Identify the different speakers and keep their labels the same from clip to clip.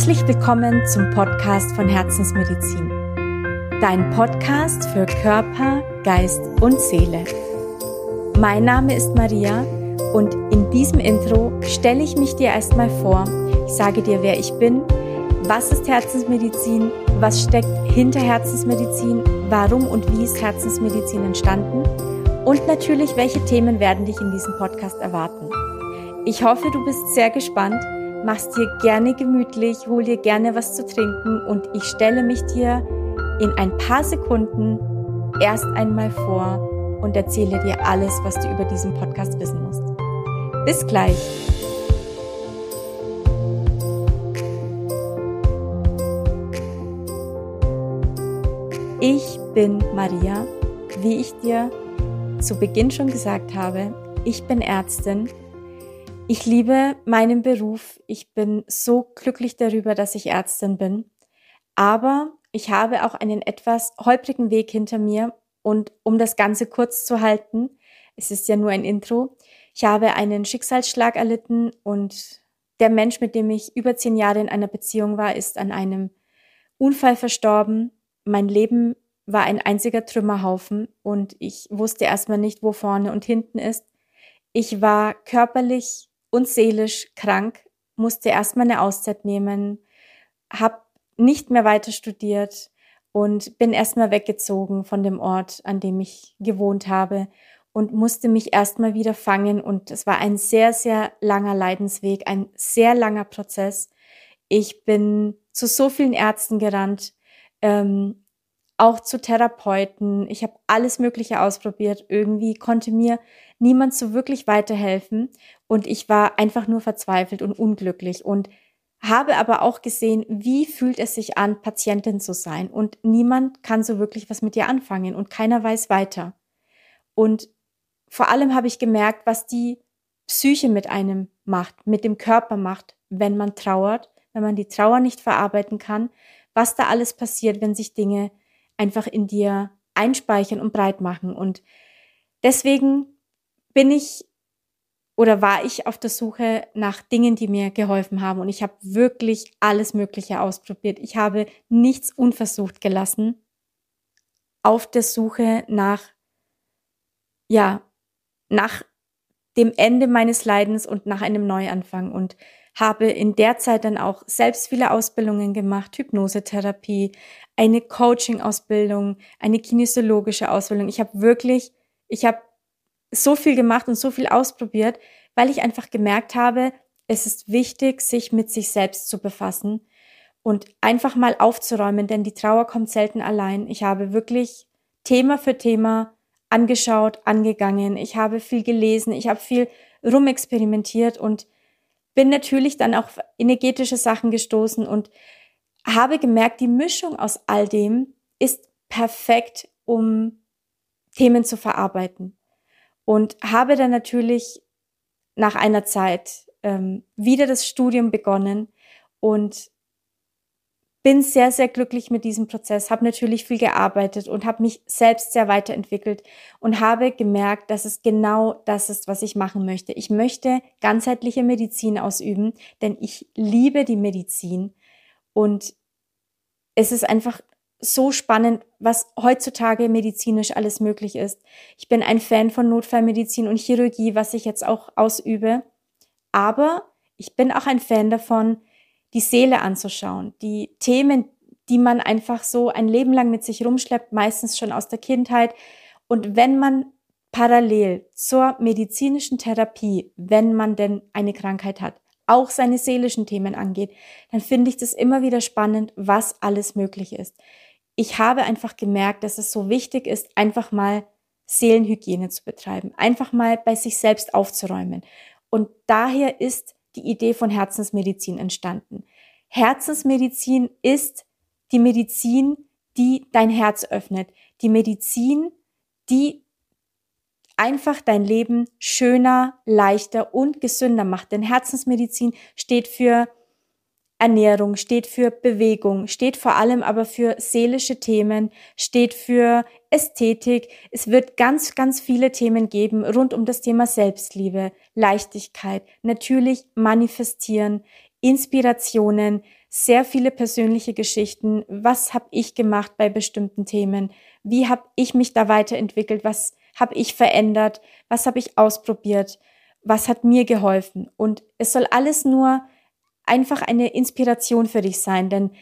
Speaker 1: Herzlich willkommen zum Podcast von Herzensmedizin. Dein Podcast für Körper, Geist und Seele. Mein Name ist Maria und in diesem Intro stelle ich mich dir erstmal vor. Ich sage dir, wer ich bin, was ist Herzensmedizin, was steckt hinter Herzensmedizin, warum und wie ist Herzensmedizin entstanden und natürlich, welche Themen werden dich in diesem Podcast erwarten. Ich hoffe, du bist sehr gespannt Mach's dir gerne gemütlich, hol dir gerne was zu trinken und ich stelle mich dir in ein paar Sekunden erst einmal vor und erzähle dir alles, was du über diesen Podcast wissen musst. Bis gleich. Ich bin Maria, wie ich dir zu Beginn schon gesagt habe. Ich bin Ärztin ich liebe meinen Beruf. Ich bin so glücklich darüber, dass ich Ärztin bin. Aber ich habe auch einen etwas holprigen Weg hinter mir. Und um das Ganze kurz zu halten, es ist ja nur ein Intro. Ich habe einen Schicksalsschlag erlitten und der Mensch, mit dem ich über zehn Jahre in einer Beziehung war, ist an einem Unfall verstorben. Mein Leben war ein einziger Trümmerhaufen und ich wusste erstmal nicht, wo vorne und hinten ist. Ich war körperlich und seelisch krank, musste erstmal eine Auszeit nehmen, habe nicht mehr weiter studiert und bin erstmal weggezogen von dem Ort, an dem ich gewohnt habe und musste mich erstmal wieder fangen. Und es war ein sehr, sehr langer Leidensweg, ein sehr langer Prozess. Ich bin zu so vielen Ärzten gerannt, ähm, auch zu Therapeuten. Ich habe alles Mögliche ausprobiert. Irgendwie konnte mir niemand so wirklich weiterhelfen. Und ich war einfach nur verzweifelt und unglücklich und habe aber auch gesehen, wie fühlt es sich an, Patientin zu sein. Und niemand kann so wirklich was mit dir anfangen und keiner weiß weiter. Und vor allem habe ich gemerkt, was die Psyche mit einem macht, mit dem Körper macht, wenn man trauert, wenn man die Trauer nicht verarbeiten kann, was da alles passiert, wenn sich Dinge einfach in dir einspeichern und breit machen. Und deswegen bin ich oder war ich auf der Suche nach Dingen, die mir geholfen haben. Und ich habe wirklich alles Mögliche ausprobiert. Ich habe nichts unversucht gelassen auf der Suche nach, ja, nach dem Ende meines Leidens und nach einem Neuanfang und habe in der Zeit dann auch selbst viele Ausbildungen gemacht, Hypnosetherapie, eine Coaching-Ausbildung, eine kinesiologische Ausbildung. Ich habe wirklich, ich habe so viel gemacht und so viel ausprobiert, weil ich einfach gemerkt habe, es ist wichtig, sich mit sich selbst zu befassen und einfach mal aufzuräumen, denn die Trauer kommt selten allein. Ich habe wirklich Thema für Thema angeschaut, angegangen. Ich habe viel gelesen, ich habe viel rumexperimentiert und bin natürlich dann auch energetische Sachen gestoßen und habe gemerkt, die Mischung aus all dem ist perfekt, um Themen zu verarbeiten. Und habe dann natürlich nach einer Zeit ähm, wieder das Studium begonnen und bin sehr, sehr glücklich mit diesem Prozess, habe natürlich viel gearbeitet und habe mich selbst sehr weiterentwickelt und habe gemerkt, dass es genau das ist, was ich machen möchte. Ich möchte ganzheitliche Medizin ausüben, denn ich liebe die Medizin und es ist einfach so spannend, was heutzutage medizinisch alles möglich ist. Ich bin ein Fan von Notfallmedizin und Chirurgie, was ich jetzt auch ausübe. Aber ich bin auch ein Fan davon, die Seele anzuschauen, die Themen, die man einfach so ein Leben lang mit sich rumschleppt, meistens schon aus der Kindheit. Und wenn man parallel zur medizinischen Therapie, wenn man denn eine Krankheit hat, auch seine seelischen Themen angeht, dann finde ich das immer wieder spannend, was alles möglich ist ich habe einfach gemerkt, dass es so wichtig ist, einfach mal Seelenhygiene zu betreiben, einfach mal bei sich selbst aufzuräumen. Und daher ist die Idee von Herzensmedizin entstanden. Herzensmedizin ist die Medizin, die dein Herz öffnet, die Medizin, die einfach dein Leben schöner, leichter und gesünder macht. Denn Herzensmedizin steht für Ernährung, steht für Bewegung, steht vor allem aber für seelische Themen, steht für Ästhetik. Es wird ganz, ganz viele Themen geben rund um das Thema Selbstliebe, Leichtigkeit, natürlich manifestieren, Inspirationen, sehr viele persönliche Geschichten. Was habe ich gemacht bei bestimmten Themen? Wie habe ich mich da weiterentwickelt? Was habe ich verändert? Was habe ich ausprobiert? Was hat mir geholfen? Und es soll alles nur einfach eine Inspiration für dich sein, denn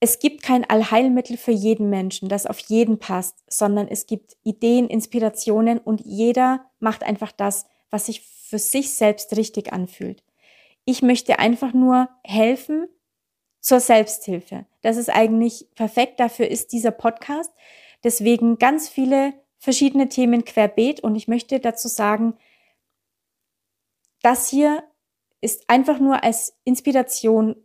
Speaker 1: es gibt kein Allheilmittel für jeden Menschen, das auf jeden passt, sondern es gibt Ideen, Inspirationen und jeder macht einfach das, was sich für sich selbst richtig anfühlt. Ich möchte einfach nur helfen zur Selbsthilfe. Das ist eigentlich perfekt. Dafür ist dieser Podcast. Deswegen ganz viele verschiedene Themen querbeet und ich möchte dazu sagen, das hier ist einfach nur als Inspiration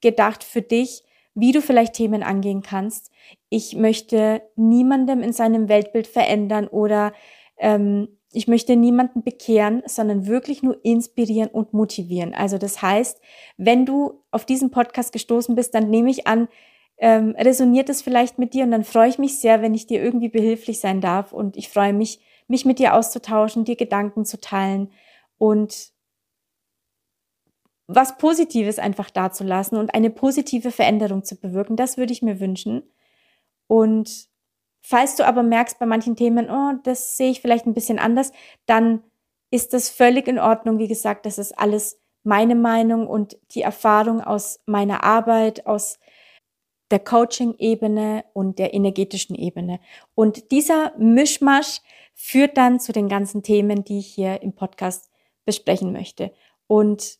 Speaker 1: gedacht für dich, wie du vielleicht Themen angehen kannst. Ich möchte niemandem in seinem Weltbild verändern oder ähm, ich möchte niemanden bekehren, sondern wirklich nur inspirieren und motivieren. Also das heißt, wenn du auf diesen Podcast gestoßen bist, dann nehme ich an, ähm, resoniert es vielleicht mit dir und dann freue ich mich sehr, wenn ich dir irgendwie behilflich sein darf und ich freue mich, mich mit dir auszutauschen, dir Gedanken zu teilen und was Positives einfach dazulassen und eine positive Veränderung zu bewirken. Das würde ich mir wünschen. Und falls du aber merkst bei manchen Themen, oh, das sehe ich vielleicht ein bisschen anders, dann ist das völlig in Ordnung. Wie gesagt, das ist alles meine Meinung und die Erfahrung aus meiner Arbeit, aus der Coaching-Ebene und der energetischen Ebene. Und dieser Mischmasch führt dann zu den ganzen Themen, die ich hier im Podcast besprechen möchte. Und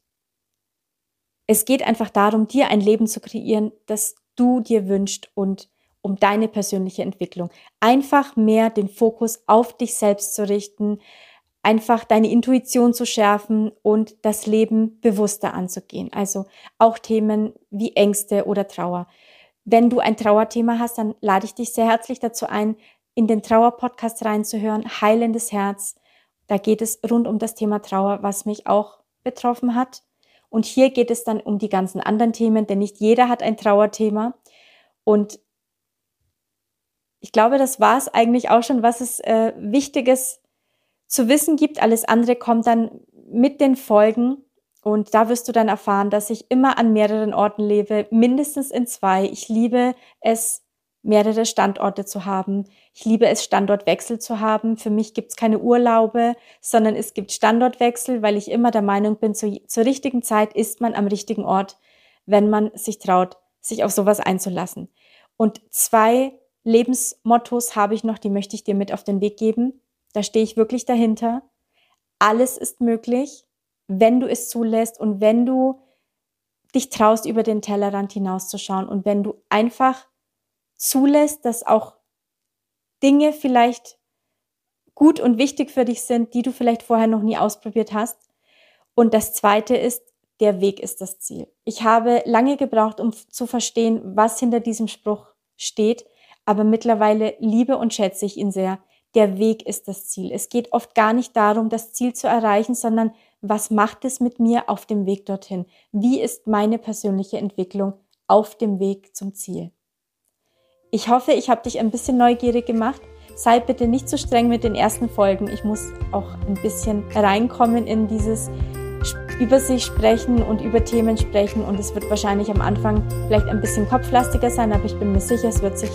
Speaker 1: es geht einfach darum, dir ein Leben zu kreieren, das du dir wünschst und um deine persönliche Entwicklung. Einfach mehr den Fokus auf dich selbst zu richten, einfach deine Intuition zu schärfen und das Leben bewusster anzugehen. Also auch Themen wie Ängste oder Trauer. Wenn du ein Trauerthema hast, dann lade ich dich sehr herzlich dazu ein, in den Trauer-Podcast reinzuhören, Heilendes Herz. Da geht es rund um das Thema Trauer, was mich auch betroffen hat. Und hier geht es dann um die ganzen anderen Themen, denn nicht jeder hat ein Trauerthema. Und ich glaube, das war es eigentlich auch schon, was es äh, Wichtiges zu wissen gibt. Alles andere kommt dann mit den Folgen. Und da wirst du dann erfahren, dass ich immer an mehreren Orten lebe, mindestens in zwei. Ich liebe es, mehrere Standorte zu haben. Ich liebe es, Standortwechsel zu haben. Für mich gibt es keine Urlaube, sondern es gibt Standortwechsel, weil ich immer der Meinung bin, zu, zur richtigen Zeit ist man am richtigen Ort, wenn man sich traut, sich auf sowas einzulassen. Und zwei Lebensmottos habe ich noch, die möchte ich dir mit auf den Weg geben. Da stehe ich wirklich dahinter. Alles ist möglich, wenn du es zulässt und wenn du dich traust, über den Tellerrand hinauszuschauen und wenn du einfach zulässt, dass auch Dinge vielleicht gut und wichtig für dich sind, die du vielleicht vorher noch nie ausprobiert hast. Und das Zweite ist, der Weg ist das Ziel. Ich habe lange gebraucht, um zu verstehen, was hinter diesem Spruch steht, aber mittlerweile liebe und schätze ich ihn sehr. Der Weg ist das Ziel. Es geht oft gar nicht darum, das Ziel zu erreichen, sondern was macht es mit mir auf dem Weg dorthin? Wie ist meine persönliche Entwicklung auf dem Weg zum Ziel? Ich hoffe, ich habe dich ein bisschen neugierig gemacht. Sei bitte nicht zu so streng mit den ersten Folgen. Ich muss auch ein bisschen reinkommen in dieses über sich sprechen und über Themen sprechen und es wird wahrscheinlich am Anfang vielleicht ein bisschen kopflastiger sein, aber ich bin mir sicher, es wird sich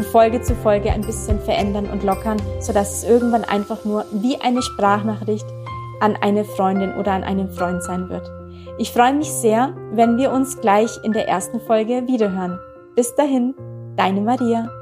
Speaker 1: von Folge zu Folge ein bisschen verändern und lockern, sodass es irgendwann einfach nur wie eine Sprachnachricht an eine Freundin oder an einen Freund sein wird. Ich freue mich sehr, wenn wir uns gleich in der ersten Folge wiederhören. Bis dahin, Deine Maria.